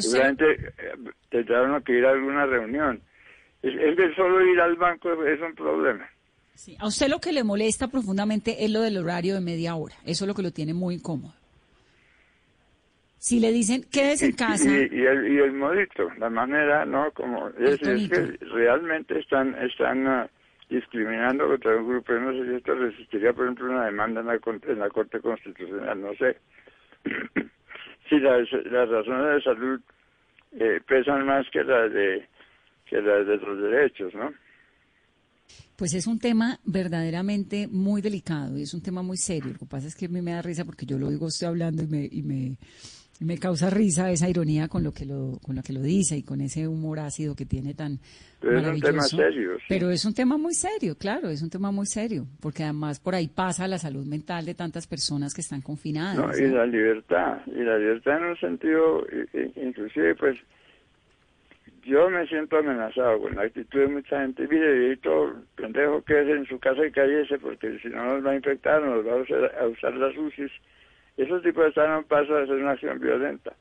Seguramente eh, tendrá que ir a alguna reunión. Es, que solo ir al banco es un problema. A usted lo que le molesta profundamente es lo del horario de media hora. Eso es lo que lo tiene muy incómodo. Si le dicen, quédese en <laughs> casa. Y, el, y el modito, la manera, ¿no? Como es, es que realmente están, están ah, discriminando contra un grupo. No sé si esto resistiría, por ejemplo, una demanda en la, en la Corte Constitucional, no sé. <clears throat> si las, las razones de salud eh, pesan más que las de que las de los derechos, ¿no? Pues es un tema verdaderamente muy delicado y es un tema muy serio. Lo que pasa es que a mí me da risa porque yo lo oigo usted hablando y me, y me, me causa risa esa ironía con lo que lo, con lo que lo dice y con ese humor ácido que tiene tan pero es un tema serio. Pero es un tema muy serio, claro, es un tema muy serio, porque además por ahí pasa la salud mental de tantas personas que están confinadas. No, y la libertad, y la libertad en un sentido, inclusive pues yo me siento amenazado con la actitud de mucha gente. Mire, todo pendejo que es en su casa y cállese porque si no nos va a infectar, nos va a usar, a usar las UCIs. Esos tipos están a un paso de ser una acción violenta.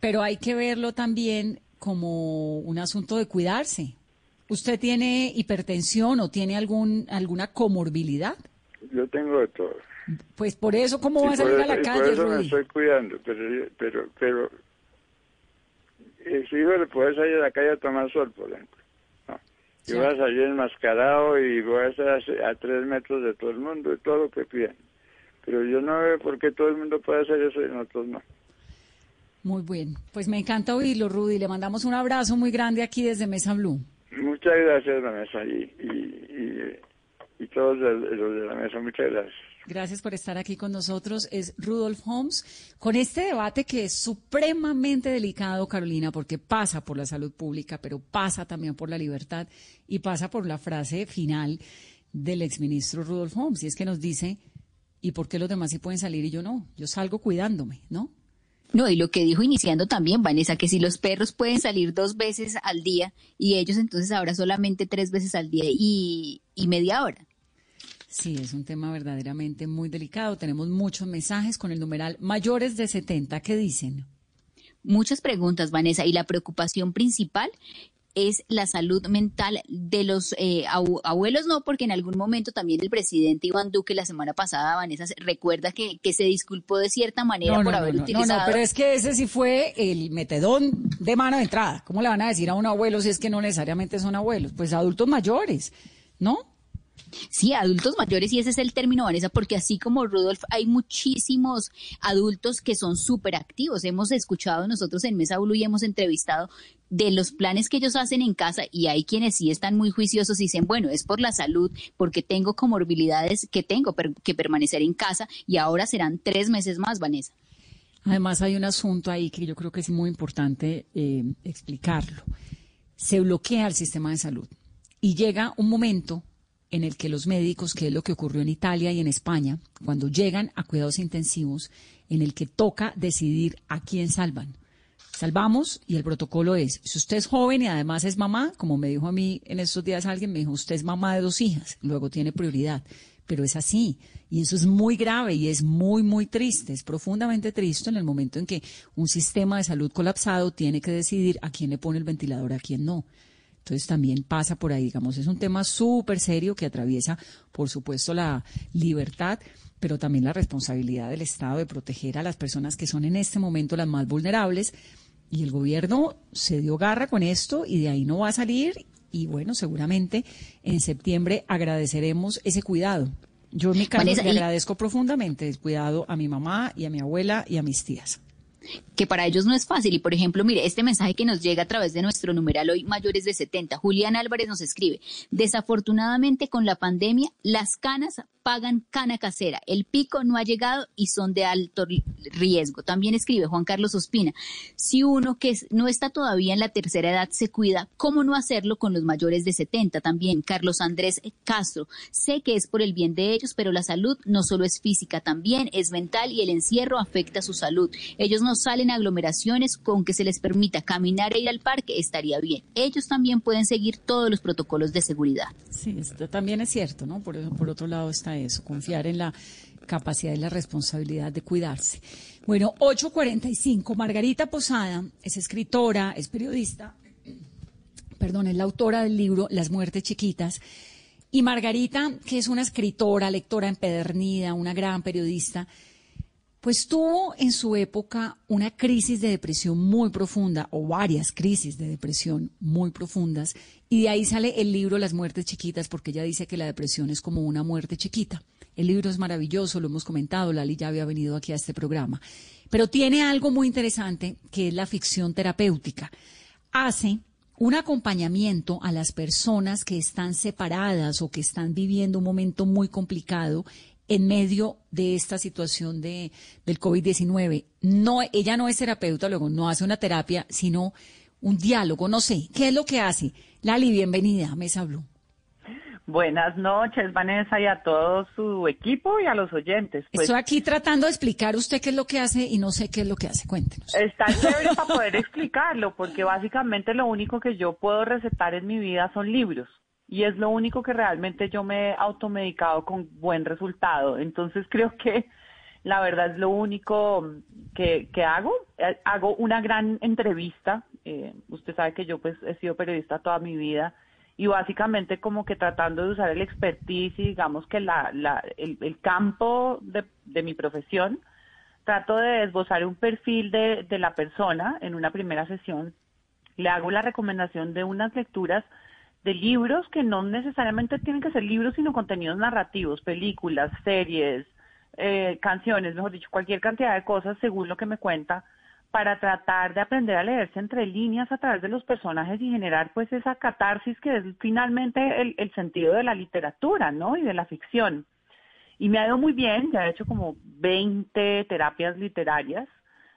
Pero hay que verlo también como un asunto de cuidarse. ¿Usted tiene hipertensión o tiene algún alguna comorbilidad? Yo tengo de todo. Pues por eso, ¿cómo va a salir a la calle? Por eso me estoy cuidando, pero, pero, pero si hijo le puede salir a la calle a tomar sol, por ejemplo. No. Yo voy a salir enmascarado y voy a estar a, tres metros de todo el mundo y todo lo que piden. Pero yo no veo por qué todo el mundo puede hacer eso y nosotros no. Muy bien. Pues me encanta oírlo, Rudy. Le mandamos un abrazo muy grande aquí desde Mesa Blue. Muchas gracias, Vanessa, y, y, y, todos los de la mesa. Muchas gracias. Gracias por estar aquí con nosotros. Es Rudolf Holmes con este debate que es supremamente delicado, Carolina, porque pasa por la salud pública, pero pasa también por la libertad y pasa por la frase final del exministro Rudolf Holmes. Y es que nos dice, ¿y por qué los demás sí pueden salir y yo no? Yo salgo cuidándome, ¿no? No, y lo que dijo iniciando también, Vanessa, que si los perros pueden salir dos veces al día y ellos entonces ahora solamente tres veces al día y, media hora. Sí, es un tema verdaderamente muy delicado. Tenemos muchos mensajes con el numeral mayores de 70 que dicen. Muchas preguntas, Vanessa, y la preocupación principal es la salud mental de los eh, abuelos, no, porque en algún momento también el presidente Iván Duque la semana pasada, Vanessa, recuerda que, que se disculpó de cierta manera por haber utilizado. No, no, pero es que ese sí fue el metedón de mano de entrada. ¿Cómo le van a decir a un abuelo si es que no necesariamente son abuelos? Pues adultos mayores, ¿no? Sí, adultos mayores, y ese es el término, Vanessa, porque así como Rudolf, hay muchísimos adultos que son súper activos. Hemos escuchado nosotros en Mesa Blue y hemos entrevistado de los planes que ellos hacen en casa y hay quienes sí están muy juiciosos y dicen, bueno, es por la salud, porque tengo comorbilidades que tengo que permanecer en casa y ahora serán tres meses más, Vanessa. Además hay un asunto ahí que yo creo que es muy importante eh, explicarlo. Se bloquea el sistema de salud y llega un momento en el que los médicos, que es lo que ocurrió en Italia y en España, cuando llegan a cuidados intensivos, en el que toca decidir a quién salvan. Salvamos y el protocolo es, si usted es joven y además es mamá, como me dijo a mí en estos días alguien, me dijo, usted es mamá de dos hijas, luego tiene prioridad. Pero es así, y eso es muy grave y es muy, muy triste, es profundamente triste en el momento en que un sistema de salud colapsado tiene que decidir a quién le pone el ventilador, a quién no. Entonces también pasa por ahí, digamos, es un tema súper serio que atraviesa, por supuesto, la libertad, pero también la responsabilidad del Estado de proteger a las personas que son en este momento las más vulnerables. Y el gobierno se dio garra con esto y de ahí no va a salir. Y bueno, seguramente en septiembre agradeceremos ese cuidado. Yo en mi caso le agradezco profundamente el cuidado a mi mamá y a mi abuela y a mis tías que para ellos no es fácil. Y por ejemplo, mire, este mensaje que nos llega a través de nuestro numeral hoy mayores de 70, Julián Álvarez nos escribe, desafortunadamente con la pandemia, las canas pagan cana casera. El pico no ha llegado y son de alto riesgo. También escribe Juan Carlos Ospina, si uno que no está todavía en la tercera edad se cuida, ¿cómo no hacerlo con los mayores de 70? También Carlos Andrés Castro, sé que es por el bien de ellos, pero la salud no solo es física, también es mental y el encierro afecta su salud. Ellos no salen a aglomeraciones, con que se les permita caminar e ir al parque estaría bien. Ellos también pueden seguir todos los protocolos de seguridad. Sí, esto también es cierto, ¿no? Por, por otro lado está eso, confiar en la capacidad y la responsabilidad de cuidarse. Bueno, 8.45, Margarita Posada es escritora, es periodista, <clears throat> perdón, es la autora del libro Las muertes chiquitas. Y Margarita, que es una escritora, lectora empedernida, una gran periodista, pues tuvo en su época una crisis de depresión muy profunda o varias crisis de depresión muy profundas y de ahí sale el libro Las muertes chiquitas porque ella dice que la depresión es como una muerte chiquita. El libro es maravilloso, lo hemos comentado, Lali ya había venido aquí a este programa, pero tiene algo muy interesante que es la ficción terapéutica. Hace un acompañamiento a las personas que están separadas o que están viviendo un momento muy complicado en medio de esta situación de, del COVID-19. No, ella no es terapeuta, luego no hace una terapia, sino un diálogo, no sé. ¿Qué es lo que hace? Lali, bienvenida a Mesa Blue. Buenas noches, Vanessa, y a todo su equipo y a los oyentes. Pues, Estoy aquí tratando de explicar usted qué es lo que hace y no sé qué es lo que hace. Cuéntenos. Está <laughs> chévere para poder explicarlo, porque básicamente lo único que yo puedo recetar en mi vida son libros. Y es lo único que realmente yo me he automedicado con buen resultado. Entonces creo que la verdad es lo único que, que hago. Eh, hago una gran entrevista. Eh, usted sabe que yo pues he sido periodista toda mi vida y básicamente como que tratando de usar el expertise y digamos que la, la, el, el campo de, de, mi profesión, trato de esbozar un perfil de, de la persona en una primera sesión. Le hago la recomendación de unas lecturas de libros que no necesariamente tienen que ser libros, sino contenidos narrativos, películas, series, eh, canciones, mejor dicho, cualquier cantidad de cosas según lo que me cuenta para tratar de aprender a leerse entre líneas a través de los personajes y generar pues esa catarsis que es finalmente el, el sentido de la literatura, ¿no? Y de la ficción. Y me ha ido muy bien, ya he hecho como 20 terapias literarias.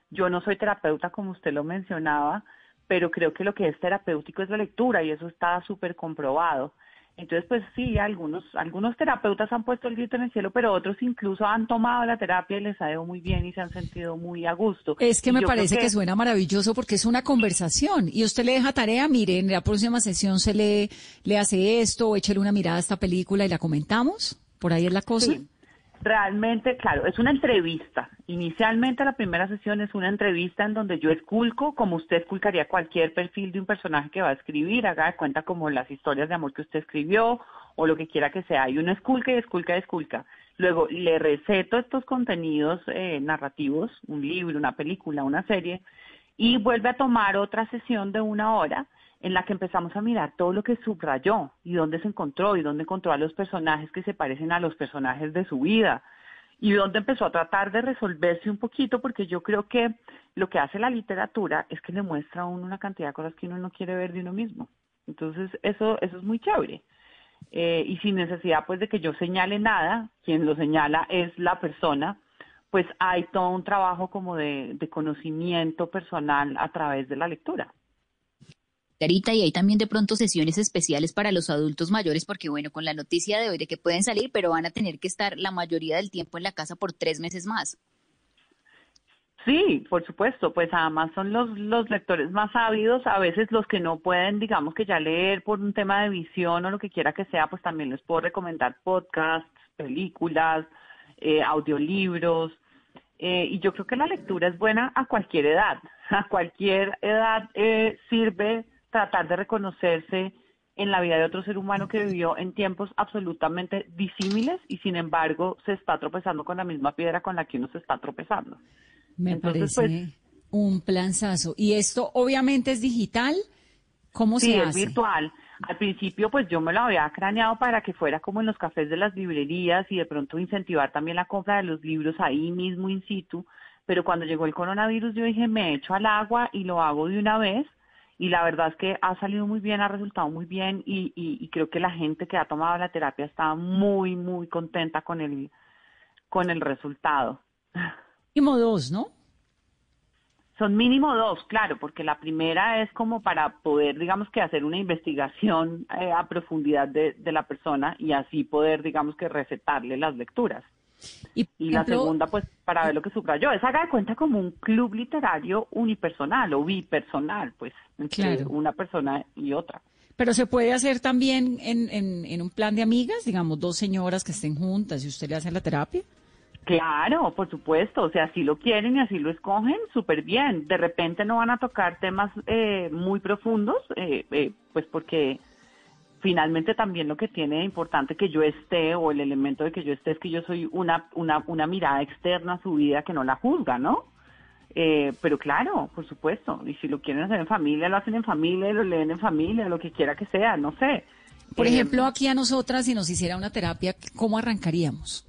Yo no soy terapeuta como usted lo mencionaba, pero creo que lo que es terapéutico es la lectura y eso está súper comprobado. Entonces, pues sí, algunos, algunos terapeutas han puesto el grito en el cielo, pero otros incluso han tomado la terapia y les ha ido muy bien y se han sentido muy a gusto. Es que me parece que... suena maravilloso porque es una conversación y usted le deja tarea, mire, en la próxima sesión se le, le hace esto o échale una mirada a esta película y la comentamos. Por ahí es la cosa. Sí. Realmente, claro, es una entrevista. Inicialmente la primera sesión es una entrevista en donde yo esculco, como usted esculcaría cualquier perfil de un personaje que va a escribir, haga de cuenta como las historias de amor que usted escribió o lo que quiera que sea. Y uno esculca y esculca y esculca. Luego le receto estos contenidos eh, narrativos, un libro, una película, una serie, y vuelve a tomar otra sesión de una hora en la que empezamos a mirar todo lo que subrayó y dónde se encontró y dónde encontró a los personajes que se parecen a los personajes de su vida y dónde empezó a tratar de resolverse un poquito porque yo creo que lo que hace la literatura es que le muestra a uno una cantidad de cosas que uno no quiere ver de uno mismo. Entonces eso, eso es muy chévere. Eh, y sin necesidad pues de que yo señale nada, quien lo señala es la persona, pues hay todo un trabajo como de, de conocimiento personal a través de la lectura y hay también de pronto sesiones especiales para los adultos mayores porque bueno, con la noticia de hoy de que pueden salir, pero van a tener que estar la mayoría del tiempo en la casa por tres meses más. Sí, por supuesto, pues además son los, lectores más ávidos, a veces los que no pueden, digamos que ya leer por un tema de visión o lo que quiera que sea, pues también les puedo recomendar podcasts, películas, eh, audiolibros, eh, y yo creo que la lectura es buena a cualquier edad, <laughs> a cualquier edad eh, sirve tratar de reconocerse en la vida de otro ser humano que vivió en tiempos absolutamente disímiles y sin embargo se está tropezando con la misma piedra con la que uno se está tropezando. Me Entonces, parece pues, un planzazo. ¿Y esto obviamente es digital? ¿Cómo sí, se hace? es virtual. Al principio, pues yo me lo había craneado para que fuera como en los cafés de las librerías y de pronto incentivar también la compra de los libros ahí mismo in situ. Pero cuando llegó el coronavirus, yo dije, me echo al agua y lo hago de una vez y la verdad es que ha salido muy bien, ha resultado muy bien y, y, creo que la gente que ha tomado la terapia está muy, muy contenta con el, con el resultado. Mínimo dos, ¿no? Son mínimo dos, claro, porque la primera es como para poder, digamos que hacer una investigación eh, a profundidad de, de la persona y así poder, digamos que recetarle las lecturas. Y, la segunda, pues, para ver lo que subrayó, es haga de cuenta como un club literario unipersonal o bipersonal, pues, entre una persona y otra. Pero se puede hacer también en, en, en, un plan de amigas, digamos, dos señoras que estén juntas y usted le hace la terapia. Claro, por supuesto, o sea, si lo quieren y así lo escogen, súper bien. De repente no van a tocar temas eh, muy profundos, eh, eh, pues porque finalmente también lo que tiene de importante que yo esté o el elemento de que yo esté es que yo soy una, una, una mirada externa a su vida que no la juzga, ¿no? Eh, pero claro, por supuesto, y si lo quieren hacer en familia, lo hacen en familia, lo leen en familia, lo que quiera que sea, no sé. Por Eh, ejemplo, aquí a nosotras, si nos hiciera una terapia, ¿cómo arrancaríamos?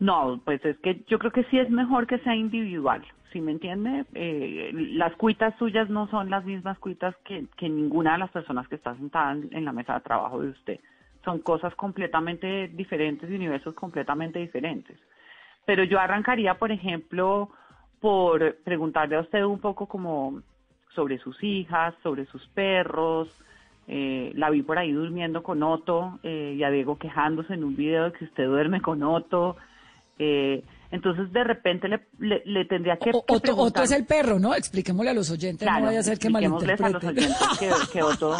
No, pues es que yo creo que sí es mejor que sea individual, ¿sí me entiende? Eh, las cuitas suyas no son las mismas cuitas que, ninguna de las personas que está sentada en, en la mesa de trabajo de usted. Son cosas completamente diferentes y universos completamente diferentes. Pero yo arrancaría, por ejemplo, por preguntarle a usted un poco como sobre sus hijas, sobre sus perros. Eh, la vi por ahí durmiendo con Otto eh, y a Diego quejándose en un video de que usted duerme con Otto. Eh, entonces, de repente le, le, le tendría que, O- que Otto, Otto preguntar- es el perro, ¿no? Expliquémosle a los oyentes, Claro, no vaya a ser que expliquémosles a los malinterpreten. oyentes que, que Otto,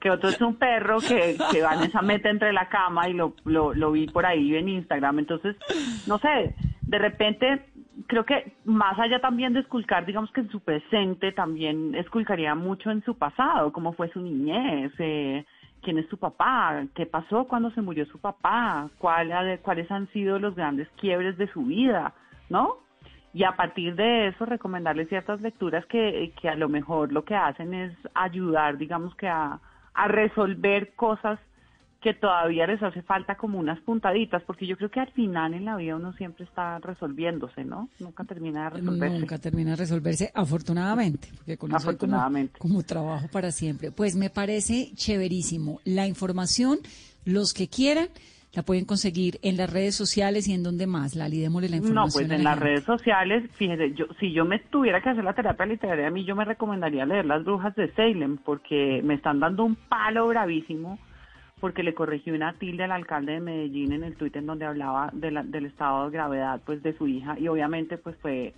que Otto es un perro que, que Vanessa mete entre la cama y lo, lo, lo vi por ahí en Instagram. Entonces, no sé, de repente creo que más allá también de esculcar, digamos que en su presente, también esculcaría mucho en su pasado, cómo fue su niñez, eh, quién es su papá, qué pasó cuando se murió su papá, cuál, cuáles han sido los grandes quiebres de su vida, ¿no? y a partir de eso recomendarles ciertas lecturas que, que a lo mejor lo que hacen es ayudar, digamos que a, a resolver cosas que todavía les hace falta como unas puntaditas, porque yo creo que al final en la vida uno siempre está resolviéndose, ¿no? Nunca termina de resolverse. Nunca termina de resolverse, afortunadamente, porque con eso como- trabajo para siempre. Pues me parece chéverísimo. La información, los que quieran, la pueden conseguir en las redes sociales y en donde más. Lali, démosle la No, información. pues a en la las redes sociales, fíjese, yo, si yo me tuviera que hacer la terapia literaria, a mí yo me recomendaría leer Las Brujas de Salem, porque me están dando un palo bravísimo, porque le corregí una tilde al alcalde de Medellín en el tuit en donde hablaba de la- del estado de gravedad pues de su hija, y obviamente pues fue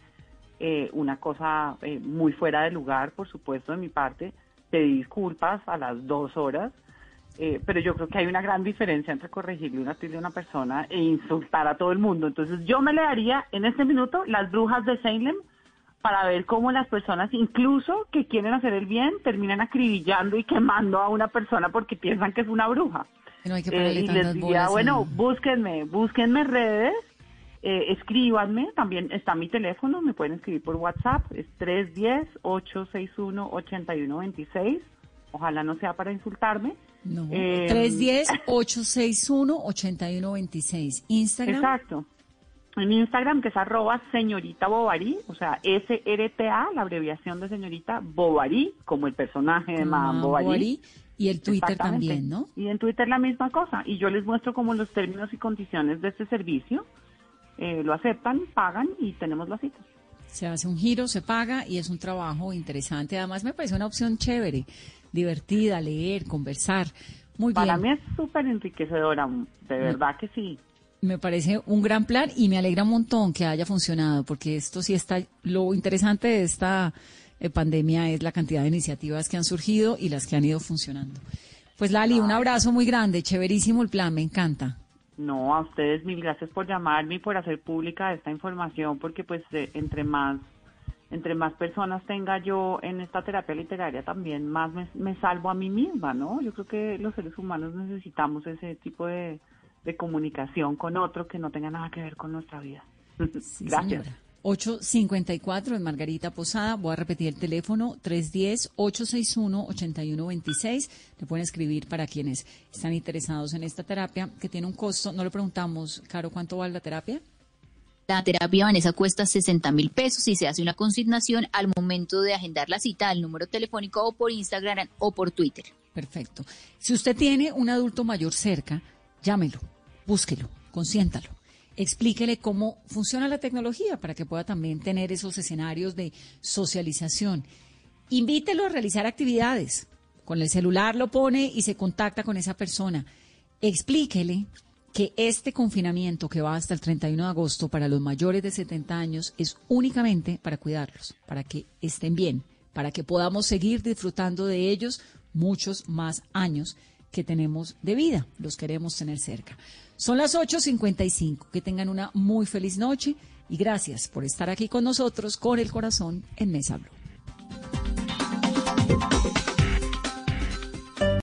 eh, una cosa eh, muy fuera de lugar, por supuesto, de mi parte, pedí disculpas a las dos horas, eh, pero yo creo que hay una gran diferencia entre corregirle una tilde a una persona e insultar a todo el mundo. Entonces yo me le daría en este minuto las brujas de Salem para ver cómo las personas, incluso que quieren hacer el bien, terminan acribillando y quemando a una persona porque piensan que es una bruja. Hay que Eh, y les diría, bueno, búsquenme, búsquenme en redes, eh, escríbanme, también está mi teléfono, me pueden escribir por WhatsApp, es 310-861-8126, ojalá no sea para insultarme. No. Eh, 310-861-8126. Instagram. Exacto. En Instagram, que es arroba señorita Bovary, o sea, S-R-T-A, la abreviación de señorita Bovary, como el personaje de Madame Madame Bovary. Bovary, y el Twitter también, ¿no? Y en Twitter la misma cosa. Y yo les muestro como los términos y condiciones de este servicio. Eh, lo aceptan, pagan y tenemos la cita. Se hace un giro, se paga y es un trabajo interesante. Además, me parece una opción chévere, divertida, leer, conversar. Muy Para bien. mí es súper enriquecedora, de verdad que sí. Me parece un gran plan y me alegra un montón que haya funcionado, porque esto sí está, lo interesante de esta eh, pandemia es la cantidad de iniciativas que han surgido y las que han ido funcionando. Pues Lali, un abrazo muy grande, chéverísimo el plan, me encanta. No, a ustedes mil gracias por llamarme y por hacer pública esta información, porque pues eh, entre más entre más personas tenga yo en esta terapia literaria, también más me, me salvo a mí misma, ¿no? Yo creo que los seres humanos necesitamos ese tipo de, de comunicación con otro que no tenga nada que ver con nuestra vida. Sí, <laughs> gracias. señora. 854 en Margarita Posada. Voy a repetir el teléfono 310-861-8126. Le pueden escribir para quienes están interesados en esta terapia que tiene un costo. No le preguntamos, Caro, ¿cuánto vale la terapia? La terapia Vanessa cuesta 60 mil pesos y se hace una consignación al momento de agendar la cita al número telefónico o por Instagram o por Twitter. Perfecto. Si usted tiene un adulto mayor cerca, llámelo, búsquelo, consiéntalo. Explíquele cómo funciona la tecnología para que pueda también tener esos escenarios de socialización. Invítelo a realizar actividades. Con el celular lo pone y se contacta con esa persona. Explíquele que este confinamiento que va hasta el 31 de agosto para los mayores de 70 años es únicamente para cuidarlos, para que estén bien, para que podamos seguir disfrutando de ellos muchos más años que tenemos de vida, los queremos tener cerca. Son las 8.55, que tengan una muy feliz noche y gracias por estar aquí con nosotros con el corazón en Mesa Blue.